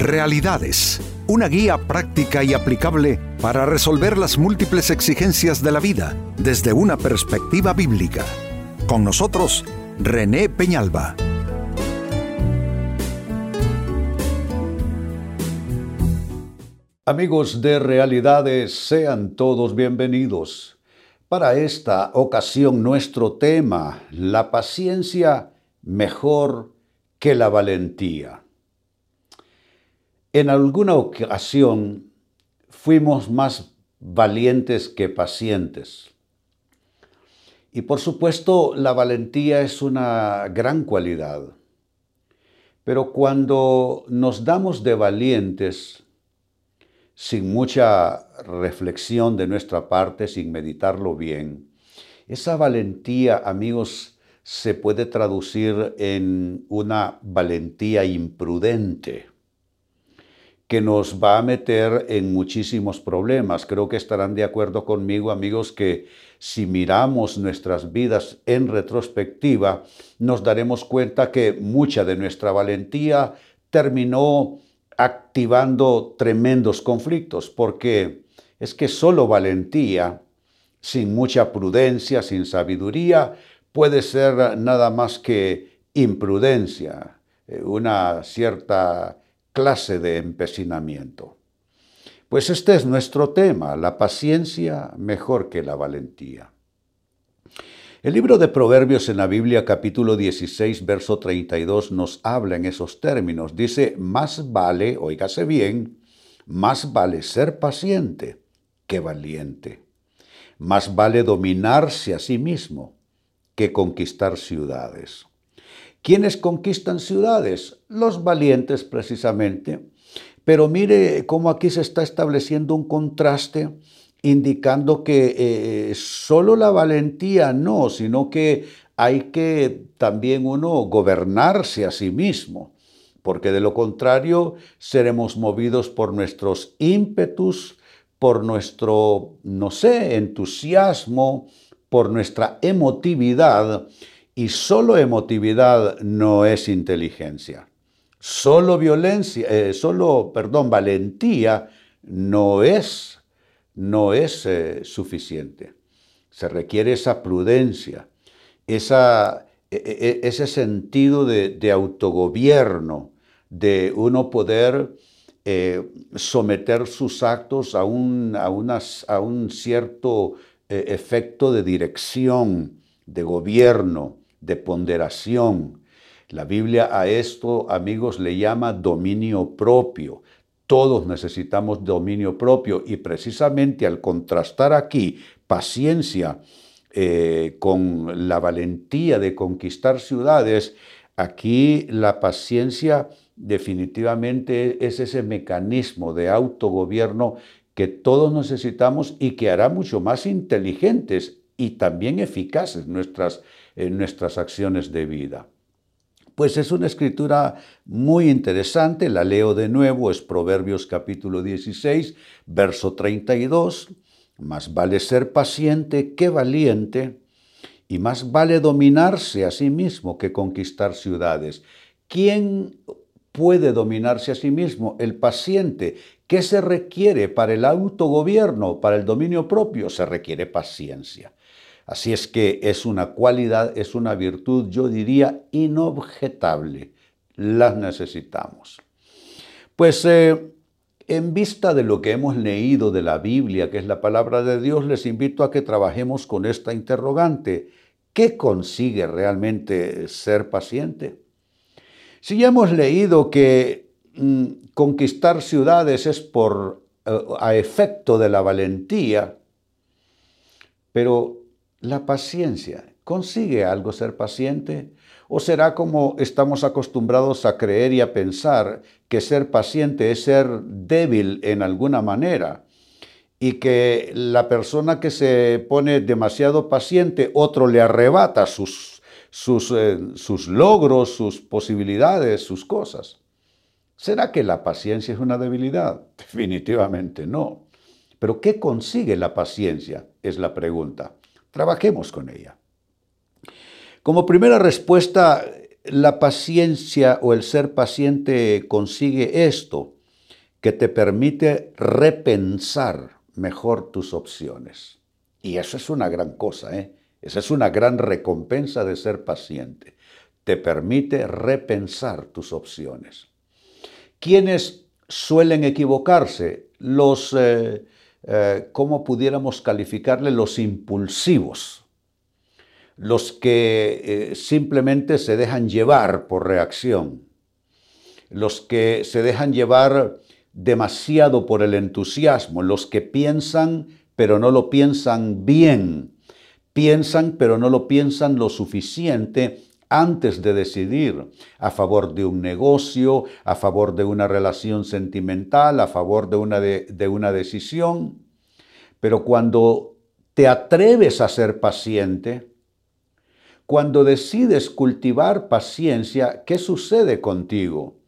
Realidades, una guía práctica y aplicable para resolver las múltiples exigencias de la vida desde una perspectiva bíblica. Con nosotros, René Peñalba. Amigos de Realidades, sean todos bienvenidos. Para esta ocasión nuestro tema, la paciencia mejor que la valentía. En alguna ocasión fuimos más valientes que pacientes. Y por supuesto la valentía es una gran cualidad. Pero cuando nos damos de valientes, sin mucha reflexión de nuestra parte, sin meditarlo bien, esa valentía, amigos, se puede traducir en una valentía imprudente que nos va a meter en muchísimos problemas. Creo que estarán de acuerdo conmigo, amigos, que si miramos nuestras vidas en retrospectiva, nos daremos cuenta que mucha de nuestra valentía terminó activando tremendos conflictos, porque es que solo valentía, sin mucha prudencia, sin sabiduría, puede ser nada más que imprudencia, eh, una cierta clase de empecinamiento. Pues este es nuestro tema, la paciencia mejor que la valentía. El libro de Proverbios en la Biblia capítulo 16, verso 32 nos habla en esos términos. Dice, más vale, oígase bien, más vale ser paciente que valiente. Más vale dominarse a sí mismo que conquistar ciudades. ¿Quiénes conquistan ciudades? Los valientes precisamente. Pero mire cómo aquí se está estableciendo un contraste indicando que eh, solo la valentía no, sino que hay que también uno gobernarse a sí mismo, porque de lo contrario seremos movidos por nuestros ímpetus, por nuestro, no sé, entusiasmo, por nuestra emotividad, y solo emotividad no es inteligencia. Solo violencia, eh, solo, perdón, valentía no es, no es eh, suficiente. Se requiere esa prudencia, esa, e, e, e, ese sentido de, autogobierno, de uno poder eh, someter sus actos a un, a a un cierto efecto de dirección, de gobierno, de ponderación. La Biblia a esto, amigos, le llama dominio propio. Todos necesitamos dominio propio y precisamente al contrastar aquí paciencia eh, con la valentía de conquistar ciudades, aquí la paciencia definitivamente es ese mecanismo de autogobierno que todos necesitamos y que hará mucho más inteligentes y también eficaces nuestras en nuestras acciones de vida. Pues es una escritura muy interesante, la leo de nuevo, es Proverbios capítulo 16, verso 32. Más vale ser paciente que valiente, y más vale dominarse a sí mismo que conquistar ciudades. ¿Quién puede dominarse a sí mismo? El paciente. ¿Qué se requiere para el autogobierno, para el dominio propio? Se requiere paciencia. Así es que es una cualidad, es una virtud, yo diría, inobjetable. Las necesitamos. Pues eh, en vista de lo que hemos leído de la Biblia, que es la palabra de Dios, les invito a que trabajemos con esta interrogante. ¿Qué consigue realmente ser paciente? Si ya hemos leído que mm, conquistar ciudades es por eh, a efecto de la valentía, pero la paciencia. ¿Consigue algo ser paciente? ¿O será como estamos acostumbrados a creer y a pensar que ser paciente es ser débil en alguna manera? Y que la persona que se pone demasiado paciente, otro le arrebata sus, sus, eh, sus logros, sus posibilidades, sus cosas. ¿Será que la paciencia es una debilidad? Definitivamente no. Pero ¿qué consigue la paciencia? Es la pregunta. Trabajemos con ella. Como primera respuesta, la paciencia o el ser paciente consigue esto, que te permite repensar mejor tus opciones. Y eso es una gran cosa, ¿eh? Esa es una gran recompensa de ser paciente. Te permite repensar tus opciones. ¿Quiénes suelen equivocarse? Los, eh, eh, ¿cómo pudiéramos calificarle? Los impulsivos. Los que eh, simplemente se dejan llevar por reacción. Los que se dejan llevar demasiado por el entusiasmo. Los que piensan pero no lo piensan bien piensan, pero no lo piensan lo suficiente antes de decidir a favor de un negocio, a favor de una relación sentimental, a favor de una, de, una decisión. Pero cuando te atreves a ser paciente, cuando decides cultivar paciencia, ¿qué sucede contigo?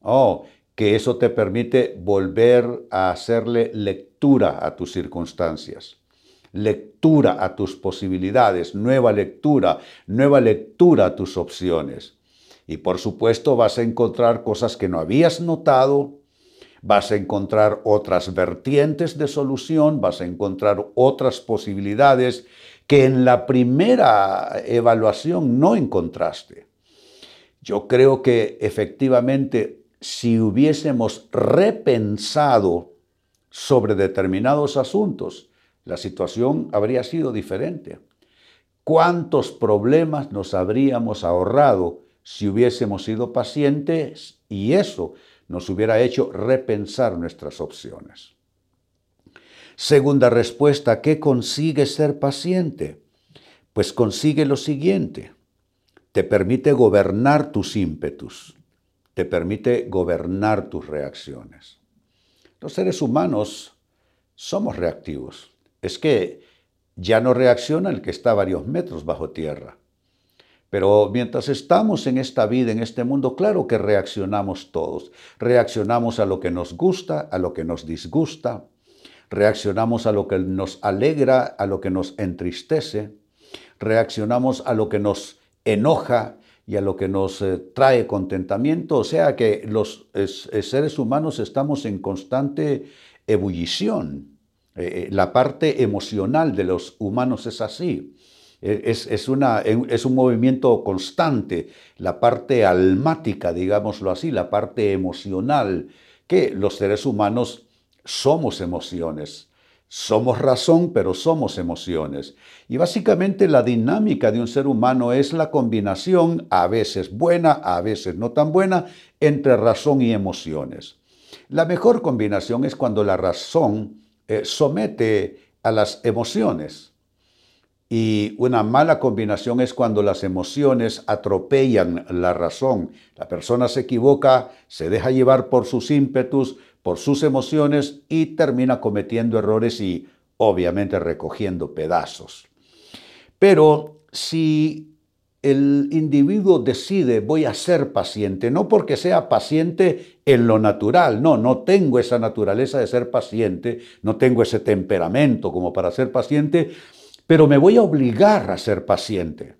Oh, que eso te permite volver a hacerle lectura a tus circunstancias lectura a tus posibilidades, nueva lectura, nueva lectura a tus opciones. Y por supuesto vas a encontrar cosas que no habías notado, vas a encontrar otras vertientes de solución, vas a encontrar otras posibilidades que en la primera evaluación no encontraste. Yo creo que efectivamente si hubiésemos repensado sobre determinados asuntos, la situación habría sido diferente. ¿Cuántos problemas nos habríamos ahorrado si hubiésemos sido pacientes y eso nos hubiera hecho repensar nuestras opciones? Segunda respuesta, ¿qué consigue ser paciente? Pues consigue lo siguiente, te permite gobernar tus ímpetus, te permite gobernar tus reacciones. Los seres humanos somos reactivos es que ya no reacciona el que está varios metros bajo tierra. Pero mientras estamos en esta vida, en este mundo, claro que reaccionamos todos. Reaccionamos a lo que nos gusta, a lo que nos disgusta. Reaccionamos a lo que nos alegra, a lo que nos entristece. Reaccionamos a lo que nos enoja y a lo que nos eh, trae contentamiento. O sea que los seres humanos estamos en constante ebullición. Eh, eh, la parte emocional de los humanos es así. Eh, es, una, es, un movimiento constante, la parte almática, digámoslo así, la parte emocional, que los seres humanos somos emociones. Somos razón, pero somos emociones. Y básicamente la dinámica de un ser humano es la combinación, a veces buena, a veces no tan buena, entre razón y emociones. La mejor combinación es cuando la razón eh, somete a las emociones. Y una mala combinación es cuando las emociones atropellan la razón. La persona se equivoca, se deja llevar por sus ímpetus, por sus emociones y termina cometiendo errores y obviamente recogiendo pedazos. Pero si el individuo decide voy a ser paciente, no porque sea paciente en lo natural, no, no tengo esa naturaleza de ser paciente, no tengo ese temperamento como para ser paciente, pero me voy a obligar a ser paciente.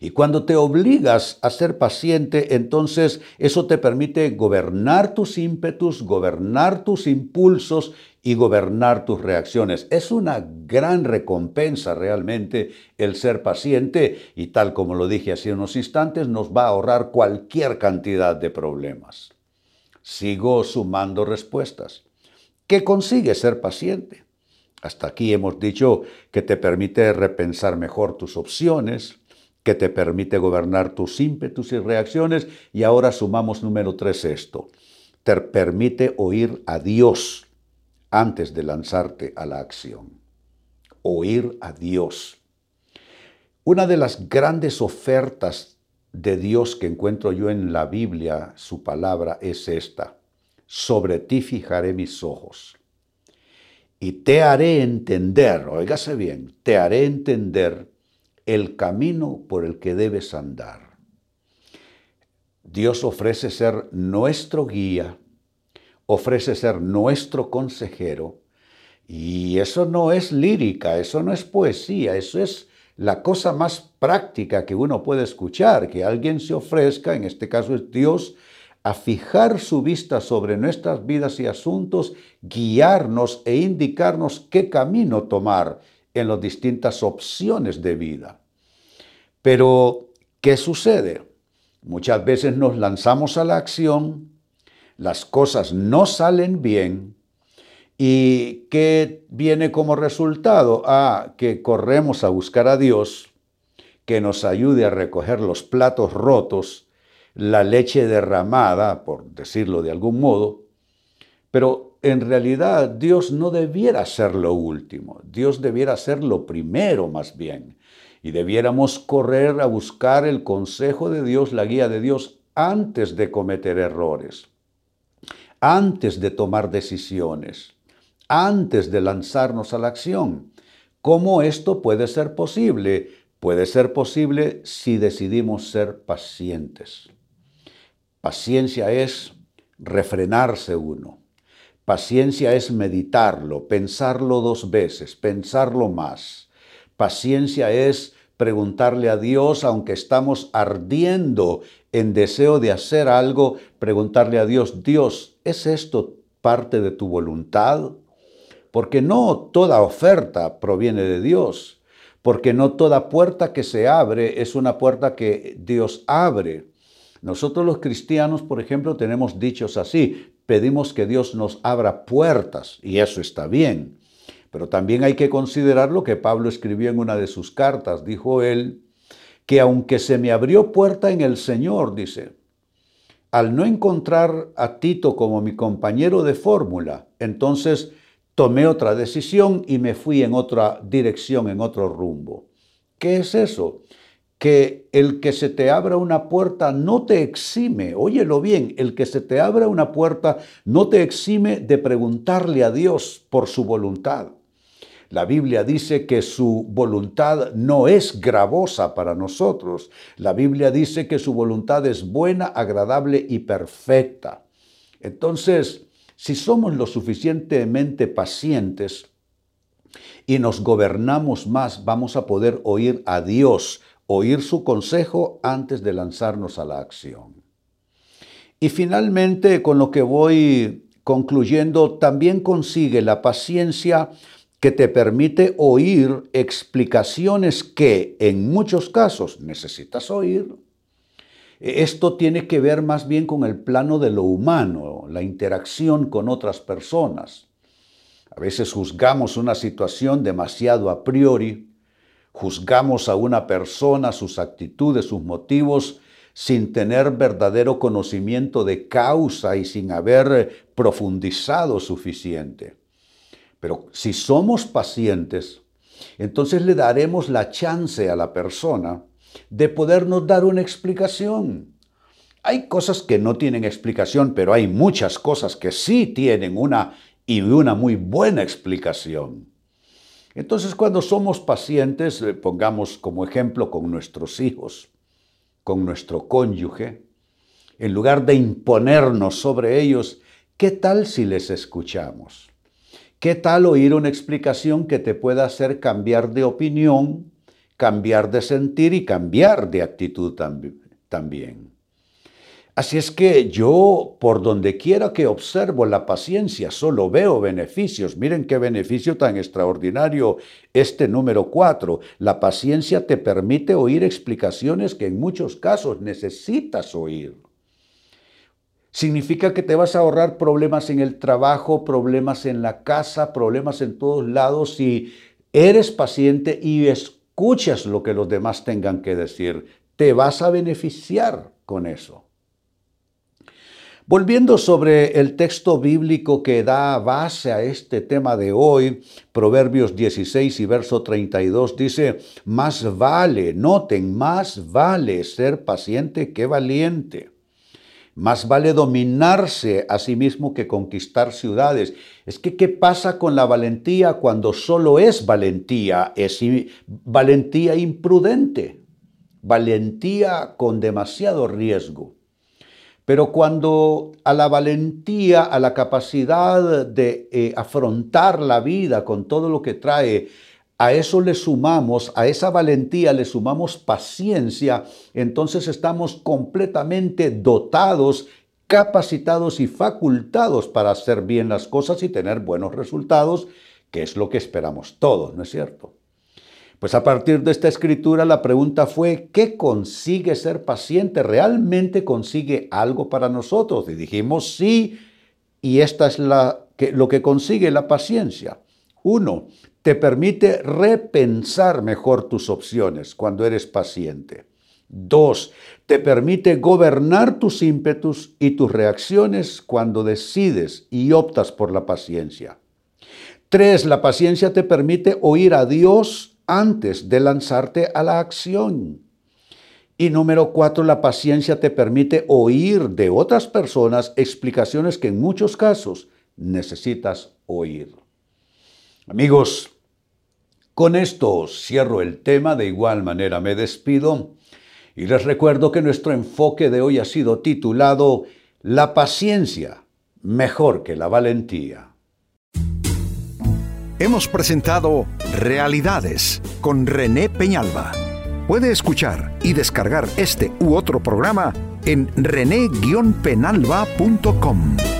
Y cuando te obligas a ser paciente, entonces eso te permite gobernar tus ímpetus, gobernar tus impulsos y gobernar tus reacciones. Es una gran recompensa realmente el ser paciente y tal como lo dije hace unos instantes, nos va a ahorrar cualquier cantidad de problemas. Sigo sumando respuestas. ¿Qué consigue ser paciente? Hasta aquí hemos dicho que te permite repensar mejor tus opciones, que te permite gobernar tus ímpetus y reacciones. Y ahora sumamos número tres esto. Te permite oír a Dios antes de lanzarte a la acción. Oír a Dios. Una de las grandes ofertas de Dios que encuentro yo en la Biblia, su palabra, es esta. Sobre ti fijaré mis ojos. Y te haré entender, oígase bien, te haré entender el camino por el que debes andar. Dios ofrece ser nuestro guía, ofrece ser nuestro consejero, y eso no es lírica, eso no es poesía, eso es la cosa más práctica que uno puede escuchar, que alguien se ofrezca, en este caso es Dios, a fijar su vista sobre nuestras vidas y asuntos, guiarnos e indicarnos qué camino tomar en las distintas opciones de vida. Pero, ¿qué sucede? Muchas veces nos lanzamos a la acción, las cosas no salen bien y ¿qué viene como resultado? Ah, que corremos a buscar a Dios que nos ayude a recoger los platos rotos, la leche derramada, por decirlo de algún modo, pero en realidad Dios no debiera ser lo último, Dios debiera ser lo primero más bien, y debiéramos correr a buscar el consejo de Dios, la guía de Dios, antes de cometer errores, antes de tomar decisiones, antes de lanzarnos a la acción. ¿Cómo esto puede ser posible? Puede ser posible si decidimos ser pacientes. Paciencia es refrenarse uno. Paciencia es meditarlo, pensarlo dos veces, pensarlo más. Paciencia es preguntarle a Dios, aunque estamos ardiendo en deseo de hacer algo, preguntarle a Dios, Dios, ¿es esto parte de tu voluntad? Porque no toda oferta proviene de Dios porque no toda puerta que se abre es una puerta que Dios abre. Nosotros los cristianos, por ejemplo, tenemos dichos así, pedimos que Dios nos abra puertas, y eso está bien. Pero también hay que considerar lo que Pablo escribió en una de sus cartas. Dijo él, que aunque se me abrió puerta en el Señor, dice, al no encontrar a Tito como mi compañero de fórmula, entonces tomé otra decisión y me fui en otra dirección, en otro rumbo. ¿Qué es eso? Que el que se te abra una puerta no te exime, óyelo bien, el que se te abra una puerta no te exime de preguntarle a Dios por su voluntad. La Biblia dice que su voluntad no es gravosa para nosotros. La Biblia dice que su voluntad es buena, agradable y perfecta. Entonces, si somos lo suficientemente pacientes y nos gobernamos más, vamos a poder oír a Dios, oír su consejo antes de lanzarnos a la acción. Y finalmente, con lo que voy concluyendo, también consigue la paciencia que te permite oír explicaciones que en muchos casos necesitas oír esto tiene que ver más bien con el plano de lo humano, la interacción con otras personas. A veces juzgamos una situación demasiado a priori, juzgamos a una persona, sus actitudes, sus motivos, sin tener verdadero conocimiento de causa y sin haber profundizado suficiente. Pero si somos pacientes, entonces le daremos la chance a la persona de podernos dar una explicación. Hay cosas que no tienen explicación, pero hay muchas cosas que sí tienen una y una muy buena explicación. Entonces, cuando somos pacientes, eh, pongamos como ejemplo con nuestros hijos, con nuestro cónyuge, en lugar de imponernos sobre ellos, ¿qué tal si les escuchamos? ¿Qué tal oír una explicación que te pueda hacer cambiar de opinión cambiar de sentir y cambiar de actitud también. Así es que yo, por donde quiera que observo la paciencia, solo veo beneficios. Miren qué beneficio tan extraordinario este número cuatro. La paciencia te permite oír explicaciones que en muchos casos necesitas oír. Significa que te vas a ahorrar problemas en el trabajo, problemas en la casa, problemas en todos lados si eres paciente y escuchas lo que los demás tengan que decir, te vas a beneficiar con eso. Volviendo sobre el texto bíblico que da base a este tema de hoy, Proverbios 16 y verso 32 dice, más vale, noten, más vale ser paciente que valiente. Más vale dominarse a sí mismo que conquistar ciudades. Es que, ¿qué pasa con la valentía cuando solo es valentía? Es valentía imprudente, valentía con demasiado riesgo. Pero cuando a la valentía, a la capacidad de eh, afrontar la vida con todo lo que trae, a eso le sumamos, a esa valentía le sumamos paciencia, entonces estamos completamente dotados, capacitados y facultados para hacer bien las cosas y tener buenos resultados, que es lo que esperamos todos, ¿no es cierto? Pues a partir de esta escritura la pregunta fue, ¿qué consigue ser paciente? ¿Realmente consigue algo para nosotros? Y dijimos sí, y esta es la, que, lo que consigue la paciencia. Uno, te permite repensar mejor tus opciones cuando eres paciente. Dos, te permite gobernar tus ímpetus y tus reacciones cuando decides y optas por la paciencia. Tres, la paciencia te permite oír a Dios antes de lanzarte a la acción. Y número cuatro, la paciencia te permite oír de otras personas explicaciones que en muchos casos necesitas oír. Amigos, con esto cierro el tema, de igual manera me despido y les recuerdo que nuestro enfoque de hoy ha sido titulado La paciencia mejor que la valentía hemos presentado Realidades con René Peñalba. Puede escuchar y descargar este u otro programa en rene-penalba.com.